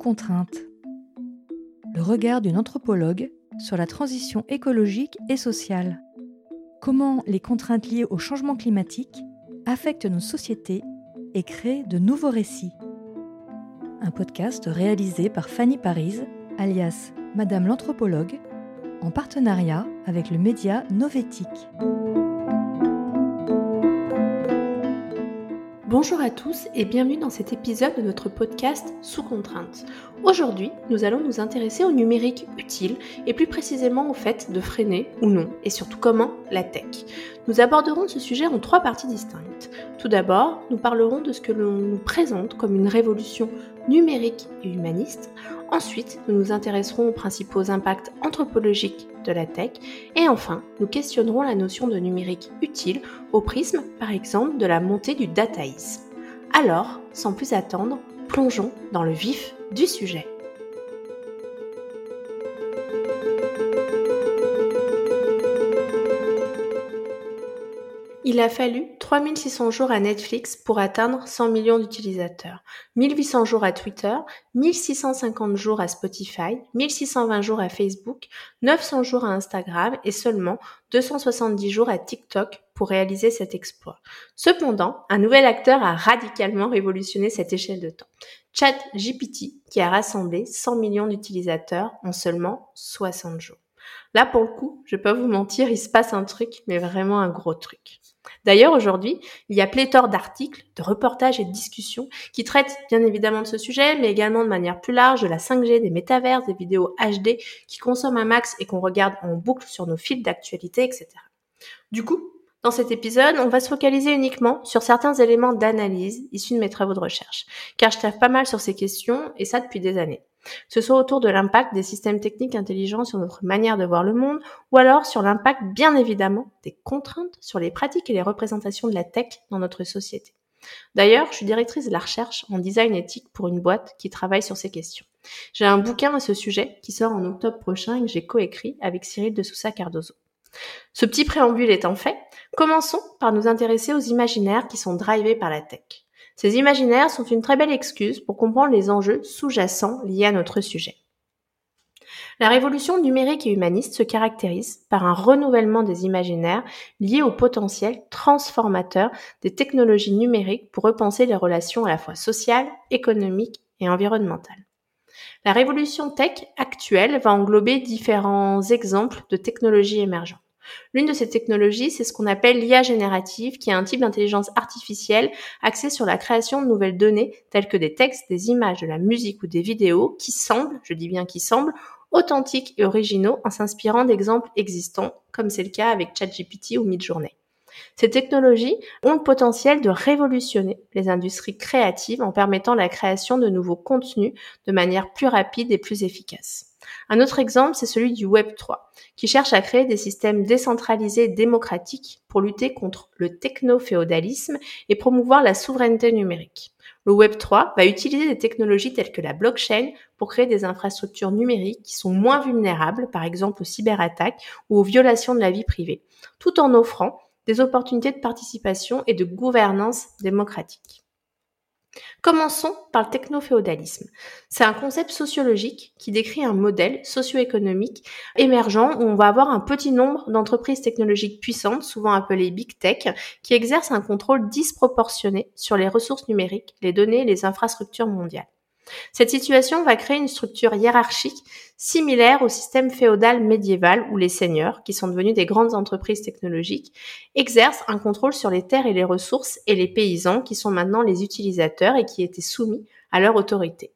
contrainte. Le regard d'une anthropologue sur la transition écologique et sociale. Comment les contraintes liées au changement climatique affectent nos sociétés et créent de nouveaux récits. Un podcast réalisé par Fanny Paris, alias Madame l'anthropologue, en partenariat avec le média Novétique. Bonjour à tous et bienvenue dans cet épisode de notre podcast Sous contrainte. Aujourd'hui, nous allons nous intéresser au numérique utile et plus précisément au fait de freiner ou non et surtout comment la tech. Nous aborderons ce sujet en trois parties distinctes. Tout d'abord, nous parlerons de ce que l'on nous présente comme une révolution numérique et humaniste. Ensuite, nous nous intéresserons aux principaux impacts anthropologiques la tech. Et enfin, nous questionnerons la notion de numérique utile au prisme, par exemple, de la montée du dataïsme. Alors, sans plus attendre, plongeons dans le vif du sujet. Il a fallu 3600 jours à Netflix pour atteindre 100 millions d'utilisateurs, 1800 jours à Twitter, 1650 jours à Spotify, 1620 jours à Facebook, 900 jours à Instagram et seulement 270 jours à TikTok pour réaliser cet exploit. Cependant, un nouvel acteur a radicalement révolutionné cette échelle de temps. ChatGPT, qui a rassemblé 100 millions d'utilisateurs en seulement 60 jours. Là, pour le coup, je pas vous mentir, il se passe un truc, mais vraiment un gros truc. D'ailleurs, aujourd'hui, il y a pléthore d'articles, de reportages et de discussions qui traitent bien évidemment de ce sujet, mais également de manière plus large de la 5G, des métavers, des vidéos HD qui consomment un max et qu'on regarde en boucle sur nos fils d'actualité, etc. Du coup, dans cet épisode, on va se focaliser uniquement sur certains éléments d'analyse issus de mes travaux de recherche, car je taffe pas mal sur ces questions, et ça depuis des années. Ce soit autour de l'impact des systèmes techniques intelligents sur notre manière de voir le monde, ou alors sur l'impact, bien évidemment, des contraintes sur les pratiques et les représentations de la tech dans notre société. D'ailleurs, je suis directrice de la recherche en design éthique pour une boîte qui travaille sur ces questions. J'ai un bouquin à ce sujet qui sort en octobre prochain et que j'ai coécrit avec Cyril de Sousa Cardozo. Ce petit préambule étant fait, commençons par nous intéresser aux imaginaires qui sont drivés par la tech. Ces imaginaires sont une très belle excuse pour comprendre les enjeux sous-jacents liés à notre sujet. La révolution numérique et humaniste se caractérise par un renouvellement des imaginaires liés au potentiel transformateur des technologies numériques pour repenser les relations à la fois sociales, économiques et environnementales. La révolution tech actuelle va englober différents exemples de technologies émergentes. L'une de ces technologies, c'est ce qu'on appelle l'IA générative, qui est un type d'intelligence artificielle axée sur la création de nouvelles données telles que des textes, des images, de la musique ou des vidéos qui semblent, je dis bien qui semblent, authentiques et originaux en s'inspirant d'exemples existants, comme c'est le cas avec ChatGPT ou Midjourney. Ces technologies ont le potentiel de révolutionner les industries créatives en permettant la création de nouveaux contenus de manière plus rapide et plus efficace. Un autre exemple, c'est celui du Web 3, qui cherche à créer des systèmes décentralisés démocratiques pour lutter contre le techno-féodalisme et promouvoir la souveraineté numérique. Le Web 3 va utiliser des technologies telles que la blockchain pour créer des infrastructures numériques qui sont moins vulnérables, par exemple aux cyberattaques ou aux violations de la vie privée, tout en offrant des opportunités de participation et de gouvernance démocratique. Commençons par le techno-féodalisme. C'est un concept sociologique qui décrit un modèle socio-économique émergent où on va avoir un petit nombre d'entreprises technologiques puissantes, souvent appelées big tech, qui exercent un contrôle disproportionné sur les ressources numériques, les données et les infrastructures mondiales. Cette situation va créer une structure hiérarchique similaire au système féodal médiéval où les seigneurs, qui sont devenus des grandes entreprises technologiques, exercent un contrôle sur les terres et les ressources et les paysans qui sont maintenant les utilisateurs et qui étaient soumis à leur autorité.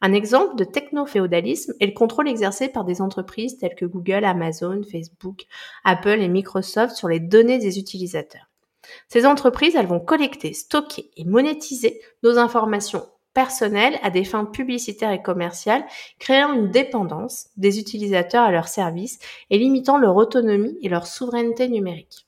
Un exemple de techno-féodalisme est le contrôle exercé par des entreprises telles que Google, Amazon, Facebook, Apple et Microsoft sur les données des utilisateurs. Ces entreprises, elles vont collecter, stocker et monétiser nos informations personnel à des fins publicitaires et commerciales, créant une dépendance des utilisateurs à leurs services et limitant leur autonomie et leur souveraineté numérique.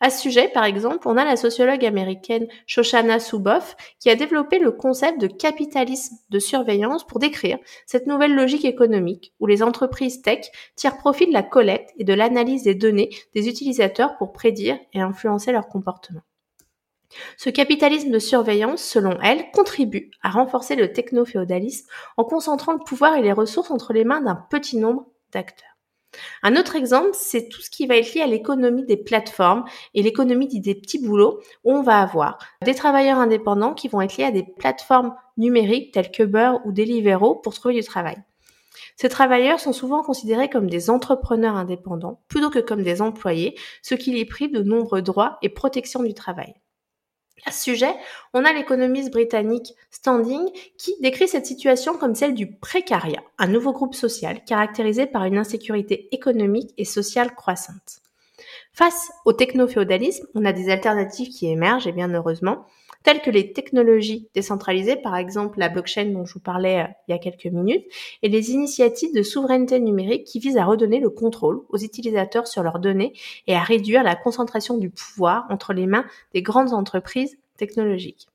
À ce sujet, par exemple, on a la sociologue américaine Shoshana Zuboff qui a développé le concept de capitalisme de surveillance pour décrire cette nouvelle logique économique où les entreprises tech tirent profit de la collecte et de l'analyse des données des utilisateurs pour prédire et influencer leur comportement. Ce capitalisme de surveillance, selon elle, contribue à renforcer le techno-féodalisme en concentrant le pouvoir et les ressources entre les mains d'un petit nombre d'acteurs. Un autre exemple, c'est tout ce qui va être lié à l'économie des plateformes et l'économie des petits boulots où on va avoir des travailleurs indépendants qui vont être liés à des plateformes numériques telles que Uber ou Deliveroo pour trouver du travail. Ces travailleurs sont souvent considérés comme des entrepreneurs indépendants plutôt que comme des employés, ce qui les prive de nombreux droits et protections du travail. À ce sujet, on a l'économiste britannique Standing qui décrit cette situation comme celle du précariat, un nouveau groupe social caractérisé par une insécurité économique et sociale croissante. Face au techno-féodalisme, on a des alternatives qui émergent, et bien heureusement, telles que les technologies décentralisées, par exemple la blockchain dont je vous parlais euh, il y a quelques minutes, et les initiatives de souveraineté numérique qui visent à redonner le contrôle aux utilisateurs sur leurs données et à réduire la concentration du pouvoir entre les mains des grandes entreprises technologiques.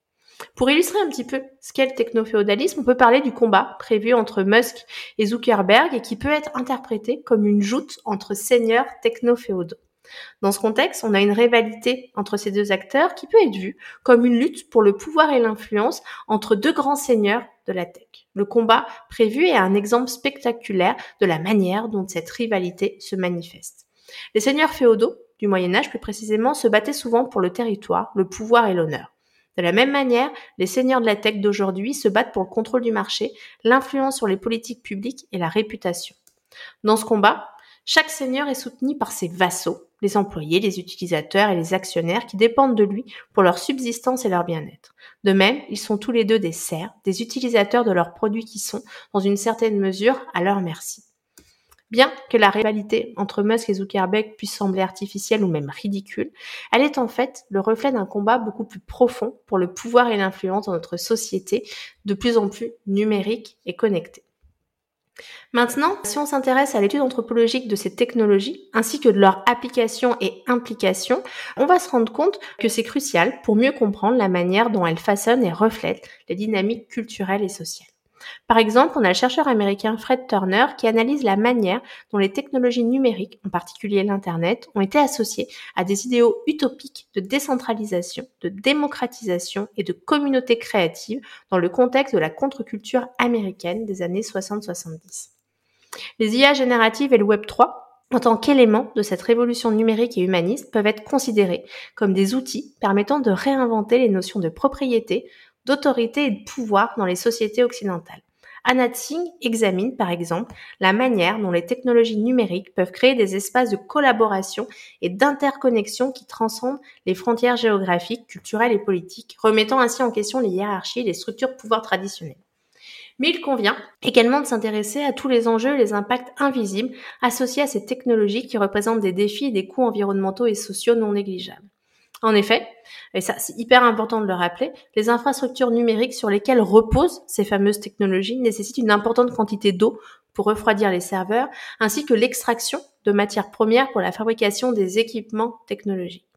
Pour illustrer un petit peu ce qu'est le techno-féodalisme, on peut parler du combat prévu entre Musk et Zuckerberg et qui peut être interprété comme une joute entre seigneurs techno-féodaux. Dans ce contexte, on a une rivalité entre ces deux acteurs qui peut être vue comme une lutte pour le pouvoir et l'influence entre deux grands seigneurs de la tech. Le combat prévu est un exemple spectaculaire de la manière dont cette rivalité se manifeste. Les seigneurs féodaux du Moyen Âge plus précisément se battaient souvent pour le territoire, le pouvoir et l'honneur. De la même manière, les seigneurs de la tech d'aujourd'hui se battent pour le contrôle du marché, l'influence sur les politiques publiques et la réputation. Dans ce combat, chaque seigneur est soutenu par ses vassaux, les employés, les utilisateurs et les actionnaires qui dépendent de lui pour leur subsistance et leur bien-être. De même, ils sont tous les deux des serfs, des utilisateurs de leurs produits qui sont, dans une certaine mesure, à leur merci. Bien que la rivalité entre Musk et Zuckerberg puisse sembler artificielle ou même ridicule, elle est en fait le reflet d'un combat beaucoup plus profond pour le pouvoir et l'influence dans notre société, de plus en plus numérique et connectée. Maintenant, si on s'intéresse à l'étude anthropologique de ces technologies, ainsi que de leur application et implication, on va se rendre compte que c'est crucial pour mieux comprendre la manière dont elles façonnent et reflètent les dynamiques culturelles et sociales. Par exemple, on a le chercheur américain Fred Turner qui analyse la manière dont les technologies numériques, en particulier l'Internet, ont été associées à des idéaux utopiques de décentralisation, de démocratisation et de communauté créative dans le contexte de la contre-culture américaine des années 60-70. Les IA génératives et le Web 3 en tant qu'éléments de cette révolution numérique et humaniste peuvent être considérés comme des outils permettant de réinventer les notions de propriété, d'autorité et de pouvoir dans les sociétés occidentales. Anna Tsing examine, par exemple, la manière dont les technologies numériques peuvent créer des espaces de collaboration et d'interconnexion qui transcendent les frontières géographiques, culturelles et politiques, remettant ainsi en question les hiérarchies et les structures de pouvoir traditionnelles. Mais il convient également de s'intéresser à tous les enjeux et les impacts invisibles associés à ces technologies qui représentent des défis et des coûts environnementaux et sociaux non négligeables. En effet, et ça c'est hyper important de le rappeler, les infrastructures numériques sur lesquelles reposent ces fameuses technologies nécessitent une importante quantité d'eau pour refroidir les serveurs, ainsi que l'extraction de matières premières pour la fabrication des équipements technologiques.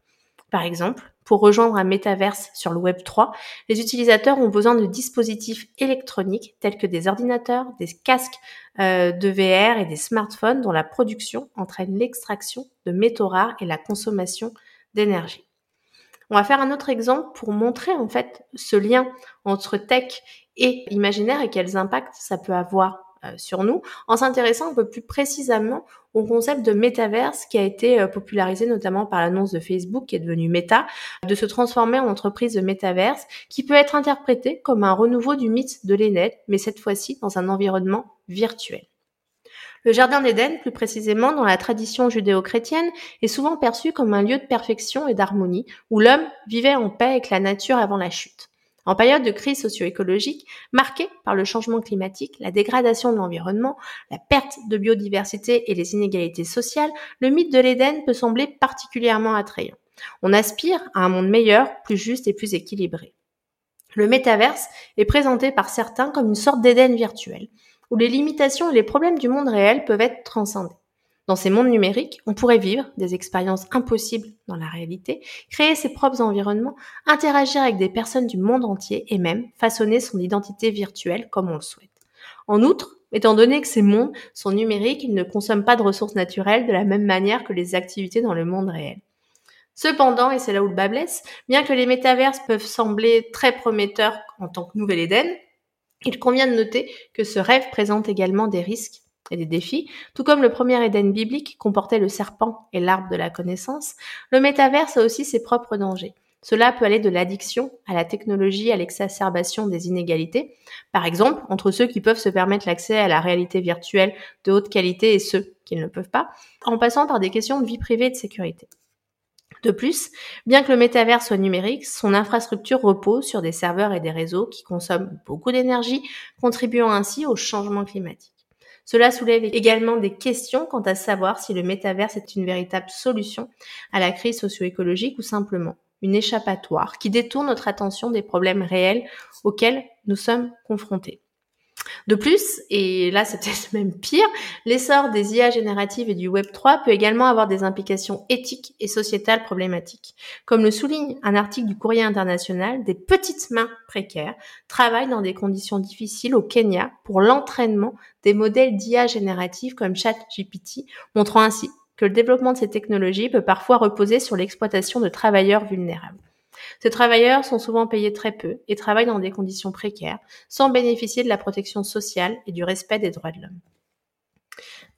Par exemple, pour rejoindre un métaverse sur le Web 3, les utilisateurs ont besoin de dispositifs électroniques tels que des ordinateurs, des casques euh, de VR et des smartphones dont la production entraîne l'extraction de métaux rares et la consommation d'énergie. On va faire un autre exemple pour montrer en fait ce lien entre tech et imaginaire et quels impacts ça peut avoir euh, sur nous, en s'intéressant un peu plus précisément au concept de métaverse qui a été euh, popularisé notamment par l'annonce de Facebook qui est devenu Meta, de se transformer en entreprise de métaverse qui peut être interprété comme un renouveau du mythe de l'ENET, mais cette fois-ci dans un environnement virtuel. Le Jardin d'Éden, plus précisément dans la tradition judéo-chrétienne, est souvent perçu comme un lieu de perfection et d'harmonie, où l'homme vivait en paix avec la nature avant la chute. En période de crise socio-écologique, marquée par le changement climatique, la dégradation de l'environnement, la perte de biodiversité et les inégalités sociales, le mythe de l'Éden peut sembler particulièrement attrayant. On aspire à un monde meilleur, plus juste et plus équilibré. Le métaverse est présenté par certains comme une sorte d'Éden virtuel, où les limitations et les problèmes du monde réel peuvent être transcendés. Dans ces mondes numériques, on pourrait vivre des expériences impossibles dans la réalité, créer ses propres environnements, interagir avec des personnes du monde entier et même façonner son identité virtuelle comme on le souhaite. En outre, étant donné que ces mondes sont numériques, ils ne consomment pas de ressources naturelles de la même manière que les activités dans le monde réel. Cependant, et c'est là où le bas blesse, bien que les métaverses peuvent sembler très prometteurs en tant que nouvel Éden, il convient de noter que ce rêve présente également des risques et des défis, tout comme le premier Éden biblique comportait le serpent et l'arbre de la connaissance, le métaverse a aussi ses propres dangers. Cela peut aller de l'addiction à la technologie, à l'exacerbation des inégalités, par exemple entre ceux qui peuvent se permettre l'accès à la réalité virtuelle de haute qualité et ceux qui ne le peuvent pas, en passant par des questions de vie privée et de sécurité. De plus, bien que le métavers soit numérique, son infrastructure repose sur des serveurs et des réseaux qui consomment beaucoup d'énergie, contribuant ainsi au changement climatique. Cela soulève également des questions quant à savoir si le métavers est une véritable solution à la crise socio-écologique ou simplement une échappatoire qui détourne notre attention des problèmes réels auxquels nous sommes confrontés. De plus, et là c'est même pire, l'essor des IA génératives et du Web 3 peut également avoir des implications éthiques et sociétales problématiques. Comme le souligne un article du Courrier international, des petites mains précaires travaillent dans des conditions difficiles au Kenya pour l'entraînement des modèles d'IA génératives comme ChatGPT, montrant ainsi que le développement de ces technologies peut parfois reposer sur l'exploitation de travailleurs vulnérables. Ces travailleurs sont souvent payés très peu et travaillent dans des conditions précaires, sans bénéficier de la protection sociale et du respect des droits de l'homme.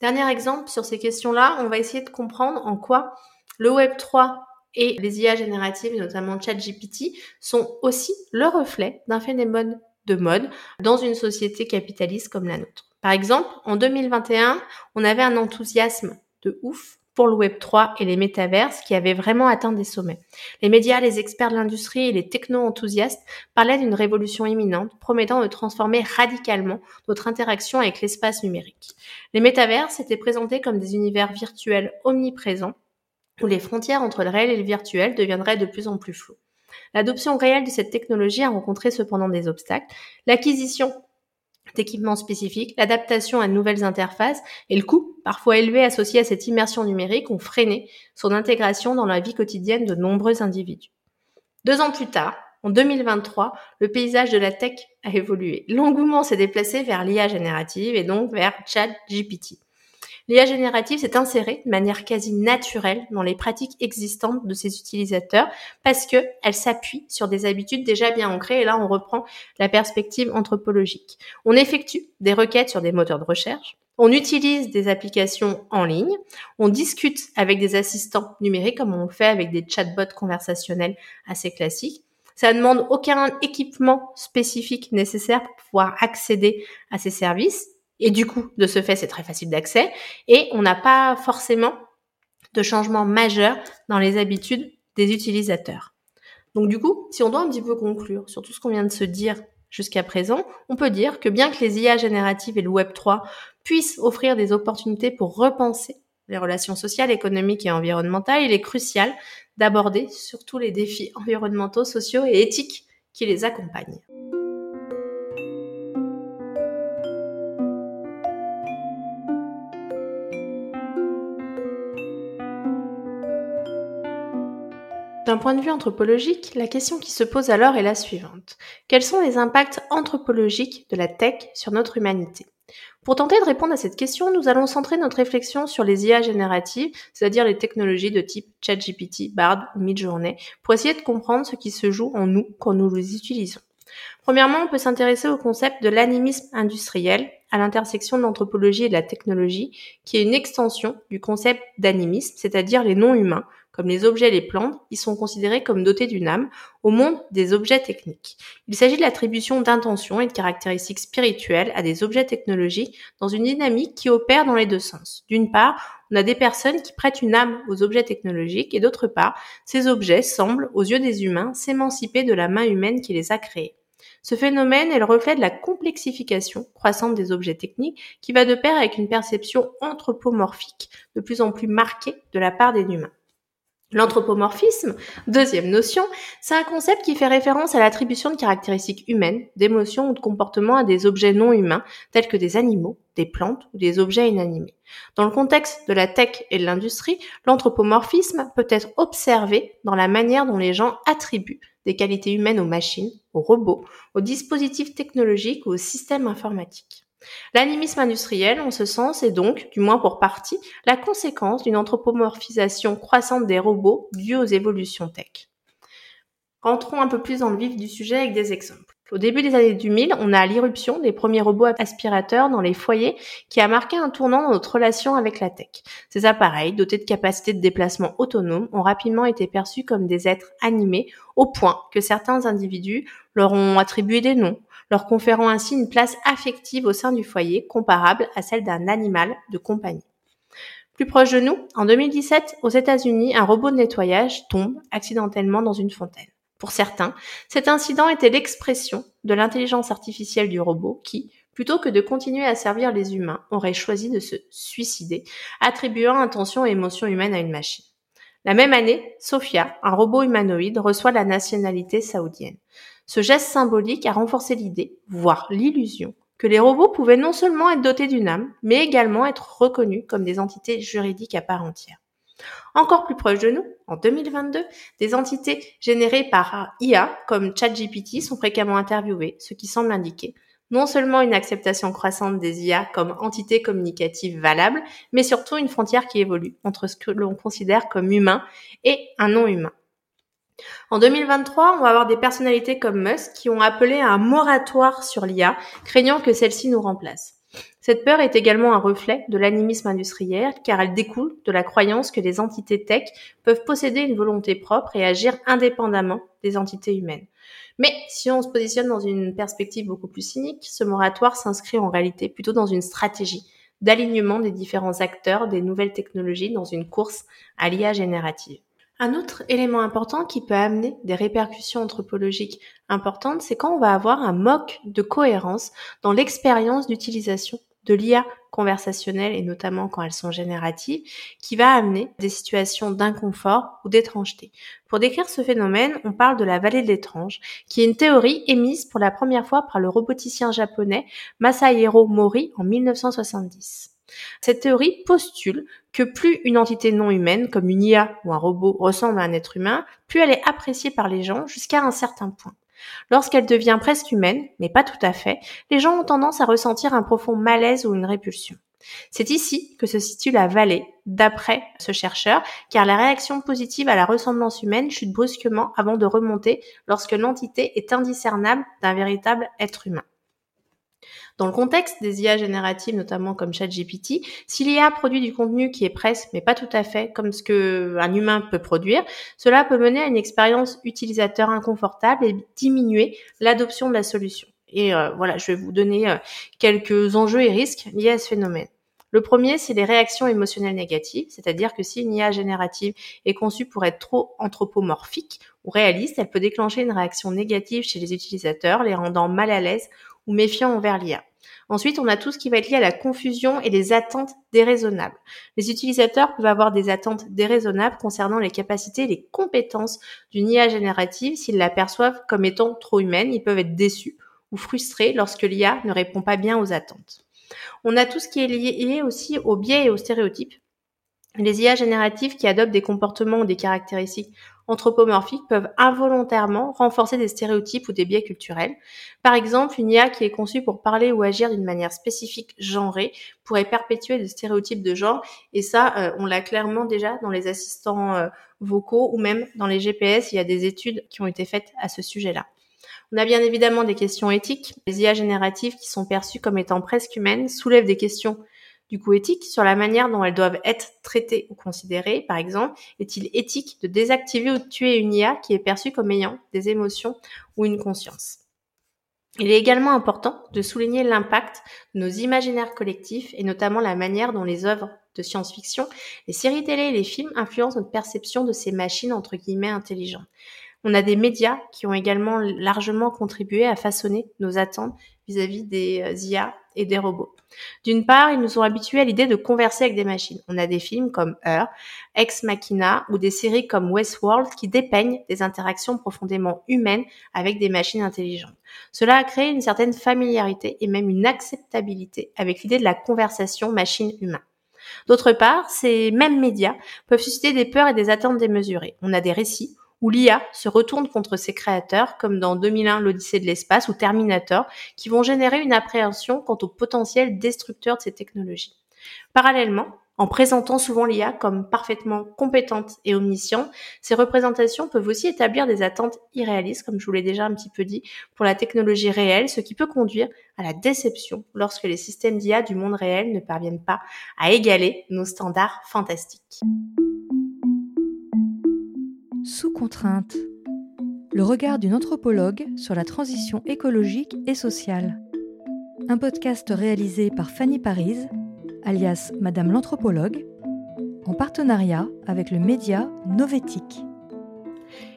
Dernier exemple sur ces questions-là, on va essayer de comprendre en quoi le Web 3 et les IA génératives, notamment ChatGPT, sont aussi le reflet d'un phénomène de mode dans une société capitaliste comme la nôtre. Par exemple, en 2021, on avait un enthousiasme de ouf pour le Web 3 et les métaverses qui avaient vraiment atteint des sommets. Les médias, les experts de l'industrie et les techno-enthousiastes parlaient d'une révolution imminente promettant de transformer radicalement notre interaction avec l'espace numérique. Les métaverses étaient présentés comme des univers virtuels omniprésents où les frontières entre le réel et le virtuel deviendraient de plus en plus floues. L'adoption réelle de cette technologie a rencontré cependant des obstacles. L'acquisition d'équipements spécifiques, l'adaptation à de nouvelles interfaces et le coût, parfois élevé associé à cette immersion numérique, ont freiné son intégration dans la vie quotidienne de nombreux individus. Deux ans plus tard, en 2023, le paysage de la tech a évolué. L'engouement s'est déplacé vers l'IA générative et donc vers ChatGPT. L'IA générative s'est insérée de manière quasi naturelle dans les pratiques existantes de ses utilisateurs parce que elle s'appuie sur des habitudes déjà bien ancrées et là on reprend la perspective anthropologique. On effectue des requêtes sur des moteurs de recherche, on utilise des applications en ligne, on discute avec des assistants numériques comme on le fait avec des chatbots conversationnels assez classiques. Ça ne demande aucun équipement spécifique nécessaire pour pouvoir accéder à ces services. Et du coup, de ce fait, c'est très facile d'accès. Et on n'a pas forcément de changement majeur dans les habitudes des utilisateurs. Donc du coup, si on doit un petit peu conclure sur tout ce qu'on vient de se dire jusqu'à présent, on peut dire que bien que les IA génératives et le Web 3 puissent offrir des opportunités pour repenser les relations sociales, économiques et environnementales, il est crucial d'aborder surtout les défis environnementaux, sociaux et éthiques qui les accompagnent. D'un point de vue anthropologique, la question qui se pose alors est la suivante. Quels sont les impacts anthropologiques de la tech sur notre humanité? Pour tenter de répondre à cette question, nous allons centrer notre réflexion sur les IA génératives, c'est-à-dire les technologies de type ChatGPT, Bard ou Midjourney, pour essayer de comprendre ce qui se joue en nous quand nous les utilisons. Premièrement, on peut s'intéresser au concept de l'animisme industriel à l'intersection de l'anthropologie et de la technologie, qui est une extension du concept d'animisme, c'est-à-dire les non-humains, comme les objets et les plantes, ils sont considérés comme dotés d'une âme au monde des objets techniques. Il s'agit de l'attribution d'intentions et de caractéristiques spirituelles à des objets technologiques dans une dynamique qui opère dans les deux sens. D'une part, on a des personnes qui prêtent une âme aux objets technologiques et d'autre part, ces objets semblent, aux yeux des humains, s'émanciper de la main humaine qui les a créés. Ce phénomène est le reflet de la complexification croissante des objets techniques qui va de pair avec une perception anthropomorphique de plus en plus marquée de la part des humains. L'anthropomorphisme, deuxième notion, c'est un concept qui fait référence à l'attribution de caractéristiques humaines, d'émotions ou de comportements à des objets non humains, tels que des animaux, des plantes ou des objets inanimés. Dans le contexte de la tech et de l'industrie, l'anthropomorphisme peut être observé dans la manière dont les gens attribuent des qualités humaines aux machines, aux robots, aux dispositifs technologiques ou aux systèmes informatiques. L'animisme industriel, en ce sens, est donc, du moins pour partie, la conséquence d'une anthropomorphisation croissante des robots due aux évolutions tech. Rentrons un peu plus dans le vif du sujet avec des exemples. Au début des années 2000, on a l'irruption des premiers robots aspirateurs dans les foyers qui a marqué un tournant dans notre relation avec la tech. Ces appareils, dotés de capacités de déplacement autonomes, ont rapidement été perçus comme des êtres animés au point que certains individus leur ont attribué des noms, leur conférant ainsi une place affective au sein du foyer comparable à celle d'un animal de compagnie. Plus proche de nous, en 2017, aux États-Unis, un robot de nettoyage tombe accidentellement dans une fontaine. Pour certains, cet incident était l'expression de l'intelligence artificielle du robot qui, plutôt que de continuer à servir les humains, aurait choisi de se suicider, attribuant intention et émotion humaine à une machine. La même année, Sophia, un robot humanoïde, reçoit la nationalité saoudienne. Ce geste symbolique a renforcé l'idée, voire l'illusion, que les robots pouvaient non seulement être dotés d'une âme, mais également être reconnus comme des entités juridiques à part entière. Encore plus proche de nous, en 2022, des entités générées par IA comme ChatGPT sont fréquemment interviewées, ce qui semble indiquer non seulement une acceptation croissante des IA comme entités communicatives valables, mais surtout une frontière qui évolue entre ce que l'on considère comme humain et un non-humain. En 2023, on va avoir des personnalités comme Musk qui ont appelé à un moratoire sur l'IA, craignant que celle-ci nous remplace. Cette peur est également un reflet de l'animisme industriel car elle découle de la croyance que les entités tech peuvent posséder une volonté propre et agir indépendamment des entités humaines. Mais si on se positionne dans une perspective beaucoup plus cynique, ce moratoire s'inscrit en réalité plutôt dans une stratégie d'alignement des différents acteurs des nouvelles technologies dans une course à l'IA générative. Un autre élément important qui peut amener des répercussions anthropologiques importantes, c'est quand on va avoir un moque de cohérence dans l'expérience d'utilisation de l'IA conversationnelle et notamment quand elles sont génératives, qui va amener des situations d'inconfort ou d'étrangeté. Pour décrire ce phénomène, on parle de la vallée de l'étrange, qui est une théorie émise pour la première fois par le roboticien japonais Masahiro Mori en 1970. Cette théorie postule que plus une entité non humaine, comme une IA ou un robot, ressemble à un être humain, plus elle est appréciée par les gens jusqu'à un certain point. Lorsqu'elle devient presque humaine, mais pas tout à fait, les gens ont tendance à ressentir un profond malaise ou une répulsion. C'est ici que se situe la vallée, d'après ce chercheur, car la réaction positive à la ressemblance humaine chute brusquement avant de remonter lorsque l'entité est indiscernable d'un véritable être humain. Dans le contexte des IA génératives, notamment comme ChatGPT, si l'IA produit du contenu qui est presque, mais pas tout à fait, comme ce qu'un humain peut produire, cela peut mener à une expérience utilisateur inconfortable et diminuer l'adoption de la solution. Et euh, voilà, je vais vous donner euh, quelques enjeux et risques liés à ce phénomène. Le premier, c'est les réactions émotionnelles négatives, c'est-à-dire que si une IA générative est conçue pour être trop anthropomorphique ou réaliste, elle peut déclencher une réaction négative chez les utilisateurs, les rendant mal à l'aise ou méfiants envers l'IA. Ensuite, on a tout ce qui va être lié à la confusion et les attentes déraisonnables. Les utilisateurs peuvent avoir des attentes déraisonnables concernant les capacités et les compétences d'une IA générative s'ils la perçoivent comme étant trop humaine. Ils peuvent être déçus ou frustrés lorsque l'IA ne répond pas bien aux attentes. On a tout ce qui est lié aussi aux biais et aux stéréotypes. Les IA génératives qui adoptent des comportements ou des caractéristiques anthropomorphiques peuvent involontairement renforcer des stéréotypes ou des biais culturels. Par exemple, une IA qui est conçue pour parler ou agir d'une manière spécifique genrée pourrait perpétuer des stéréotypes de genre et ça, euh, on l'a clairement déjà dans les assistants euh, vocaux ou même dans les GPS, il y a des études qui ont été faites à ce sujet-là. On a bien évidemment des questions éthiques. Les IA génératives qui sont perçues comme étant presque humaines soulèvent des questions du coup éthique sur la manière dont elles doivent être traitées ou considérées. Par exemple, est-il éthique de désactiver ou de tuer une IA qui est perçue comme ayant des émotions ou une conscience? Il est également important de souligner l'impact de nos imaginaires collectifs et notamment la manière dont les œuvres de science-fiction, les séries télé et les films influencent notre perception de ces machines entre guillemets intelligentes. On a des médias qui ont également largement contribué à façonner nos attentes vis-à-vis des euh, IA et des robots. D'une part, ils nous ont habitués à l'idée de converser avec des machines. On a des films comme Her, Ex Machina ou des séries comme Westworld qui dépeignent des interactions profondément humaines avec des machines intelligentes. Cela a créé une certaine familiarité et même une acceptabilité avec l'idée de la conversation machine-humain. D'autre part, ces mêmes médias peuvent susciter des peurs et des attentes démesurées. On a des récits où l'IA se retourne contre ses créateurs, comme dans 2001 l'Odyssée de l'espace ou Terminator, qui vont générer une appréhension quant au potentiel destructeur de ces technologies. Parallèlement, en présentant souvent l'IA comme parfaitement compétente et omnisciente, ces représentations peuvent aussi établir des attentes irréalistes, comme je vous l'ai déjà un petit peu dit, pour la technologie réelle, ce qui peut conduire à la déception lorsque les systèmes d'IA du monde réel ne parviennent pas à égaler nos standards fantastiques. Sous contrainte. Le regard d'une anthropologue sur la transition écologique et sociale. Un podcast réalisé par Fanny Paris alias Madame l'anthropologue, en partenariat avec le média Novétique.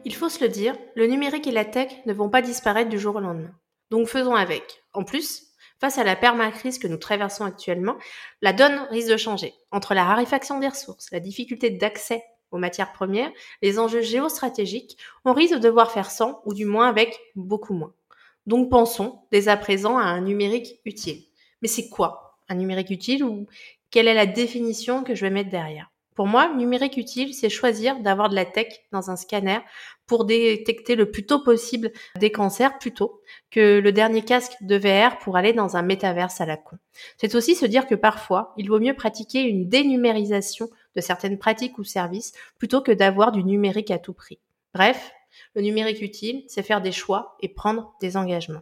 Il faut se le dire, le numérique et la tech ne vont pas disparaître du jour au lendemain. Donc faisons avec. En plus, face à la permacrise que nous traversons actuellement, la donne risque de changer. Entre la raréfaction des ressources, la difficulté d'accès aux matières premières, les enjeux géostratégiques, on risque de devoir faire sans, ou du moins avec beaucoup moins. Donc pensons dès à présent à un numérique utile. Mais c'est quoi un numérique utile ou quelle est la définition que je vais mettre derrière? Pour moi, numérique utile, c'est choisir d'avoir de la tech dans un scanner pour détecter le plus tôt possible des cancers plutôt que le dernier casque de VR pour aller dans un métaverse à la con. C'est aussi se dire que parfois, il vaut mieux pratiquer une dénumérisation de certaines pratiques ou services plutôt que d'avoir du numérique à tout prix. Bref, le numérique utile, c'est faire des choix et prendre des engagements.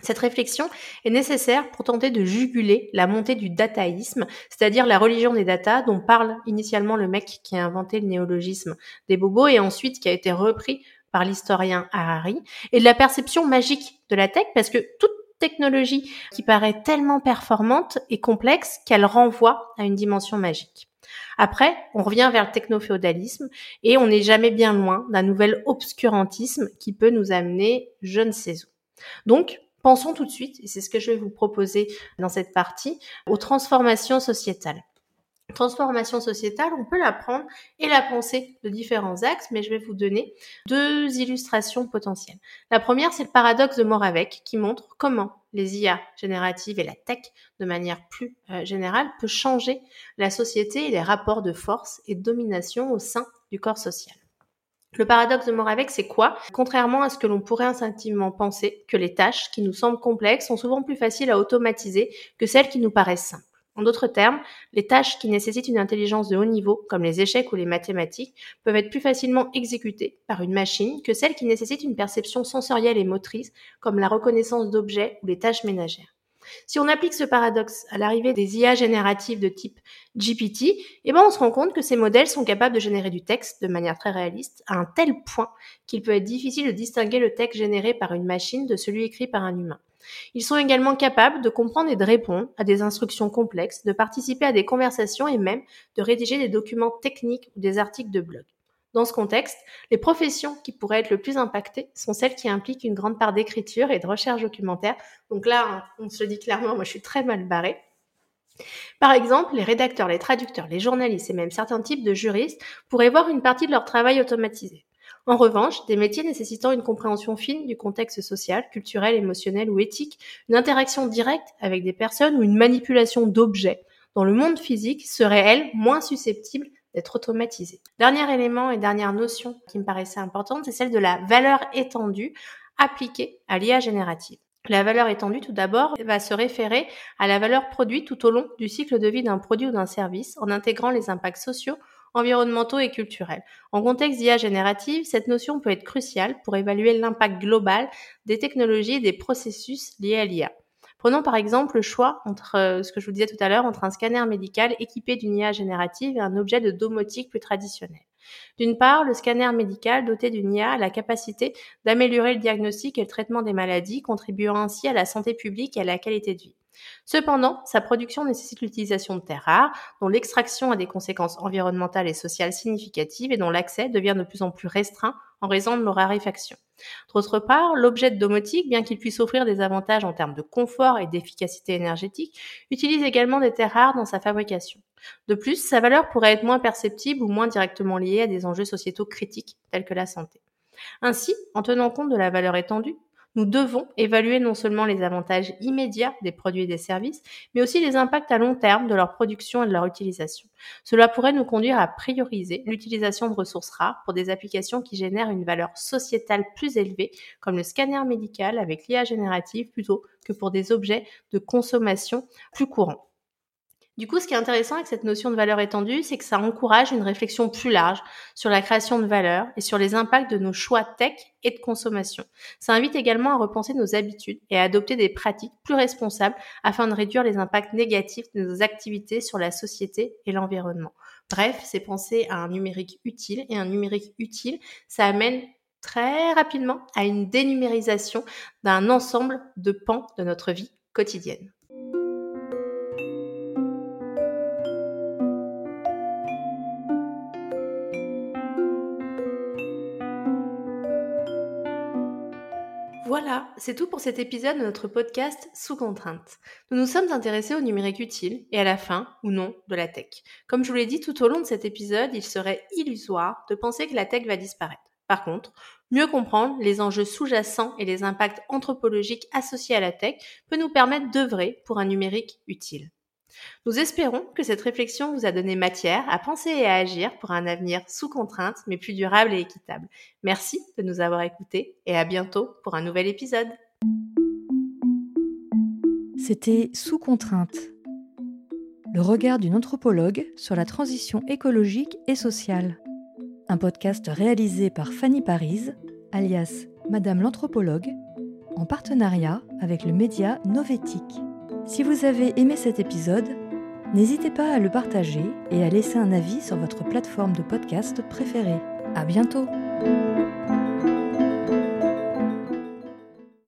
Cette réflexion est nécessaire pour tenter de juguler la montée du dataïsme, c'est-à-dire la religion des data dont parle initialement le mec qui a inventé le néologisme des bobos et ensuite qui a été repris par l'historien Harari, et de la perception magique de la tech parce que toute technologie qui paraît tellement performante et complexe qu'elle renvoie à une dimension magique. Après, on revient vers le technoféodalisme et on n'est jamais bien loin d'un nouvel obscurantisme qui peut nous amener je ne sais où. Donc, Pensons tout de suite, et c'est ce que je vais vous proposer dans cette partie, aux transformations sociétales. Transformation sociétale, on peut la prendre et la penser de différents axes, mais je vais vous donner deux illustrations potentielles. La première, c'est le paradoxe de Moravec, qui montre comment les IA génératives et la tech, de manière plus euh, générale, peut changer la société et les rapports de force et de domination au sein du corps social. Le paradoxe de Moravec, c'est quoi? Contrairement à ce que l'on pourrait instinctivement penser, que les tâches qui nous semblent complexes sont souvent plus faciles à automatiser que celles qui nous paraissent simples. En d'autres termes, les tâches qui nécessitent une intelligence de haut niveau, comme les échecs ou les mathématiques, peuvent être plus facilement exécutées par une machine que celles qui nécessitent une perception sensorielle et motrice, comme la reconnaissance d'objets ou les tâches ménagères. Si on applique ce paradoxe à l'arrivée des IA génératives de type GPT, eh ben on se rend compte que ces modèles sont capables de générer du texte de manière très réaliste à un tel point qu'il peut être difficile de distinguer le texte généré par une machine de celui écrit par un humain. Ils sont également capables de comprendre et de répondre à des instructions complexes, de participer à des conversations et même de rédiger des documents techniques ou des articles de blog. Dans ce contexte, les professions qui pourraient être le plus impactées sont celles qui impliquent une grande part d'écriture et de recherche documentaire. Donc là, on se le dit clairement, moi je suis très mal barrée. Par exemple, les rédacteurs, les traducteurs, les journalistes et même certains types de juristes pourraient voir une partie de leur travail automatisé. En revanche, des métiers nécessitant une compréhension fine du contexte social, culturel, émotionnel ou éthique, une interaction directe avec des personnes ou une manipulation d'objets dans le monde physique seraient, elles, moins susceptibles automatisé. Dernier élément et dernière notion qui me paraissait importante, c'est celle de la valeur étendue appliquée à l'IA générative. La valeur étendue, tout d'abord, va se référer à la valeur produite tout au long du cycle de vie d'un produit ou d'un service en intégrant les impacts sociaux, environnementaux et culturels. En contexte d'IA générative, cette notion peut être cruciale pour évaluer l'impact global des technologies et des processus liés à l'IA. Prenons par exemple le choix entre euh, ce que je vous disais tout à l'heure, entre un scanner médical équipé d'une IA générative et un objet de domotique plus traditionnel. D'une part, le scanner médical doté d'une IA a la capacité d'améliorer le diagnostic et le traitement des maladies, contribuant ainsi à la santé publique et à la qualité de vie. Cependant, sa production nécessite l'utilisation de terres rares, dont l'extraction a des conséquences environnementales et sociales significatives et dont l'accès devient de plus en plus restreint en raison de leur raréfaction. D'autre part, l'objet de domotique, bien qu'il puisse offrir des avantages en termes de confort et d'efficacité énergétique, utilise également des terres rares dans sa fabrication. De plus, sa valeur pourrait être moins perceptible ou moins directement liée à des enjeux sociétaux critiques tels que la santé. Ainsi, en tenant compte de la valeur étendue, nous devons évaluer non seulement les avantages immédiats des produits et des services, mais aussi les impacts à long terme de leur production et de leur utilisation. Cela pourrait nous conduire à prioriser l'utilisation de ressources rares pour des applications qui génèrent une valeur sociétale plus élevée, comme le scanner médical avec l'IA générative, plutôt que pour des objets de consommation plus courants. Du coup, ce qui est intéressant avec cette notion de valeur étendue, c'est que ça encourage une réflexion plus large sur la création de valeur et sur les impacts de nos choix tech et de consommation. Ça invite également à repenser nos habitudes et à adopter des pratiques plus responsables afin de réduire les impacts négatifs de nos activités sur la société et l'environnement. Bref, c'est penser à un numérique utile et un numérique utile, ça amène très rapidement à une dénumérisation d'un ensemble de pans de notre vie quotidienne. C'est tout pour cet épisode de notre podcast Sous contrainte. Nous nous sommes intéressés au numérique utile et à la fin, ou non, de la tech. Comme je vous l'ai dit tout au long de cet épisode, il serait illusoire de penser que la tech va disparaître. Par contre, mieux comprendre les enjeux sous-jacents et les impacts anthropologiques associés à la tech peut nous permettre d'œuvrer pour un numérique utile. Nous espérons que cette réflexion vous a donné matière à penser et à agir pour un avenir sous contrainte, mais plus durable et équitable. Merci de nous avoir écoutés et à bientôt pour un nouvel épisode. C'était Sous contrainte, le regard d'une anthropologue sur la transition écologique et sociale. Un podcast réalisé par Fanny Paris, alias Madame l'anthropologue, en partenariat avec le média Novétique. Si vous avez aimé cet épisode, n'hésitez pas à le partager et à laisser un avis sur votre plateforme de podcast préférée. À bientôt!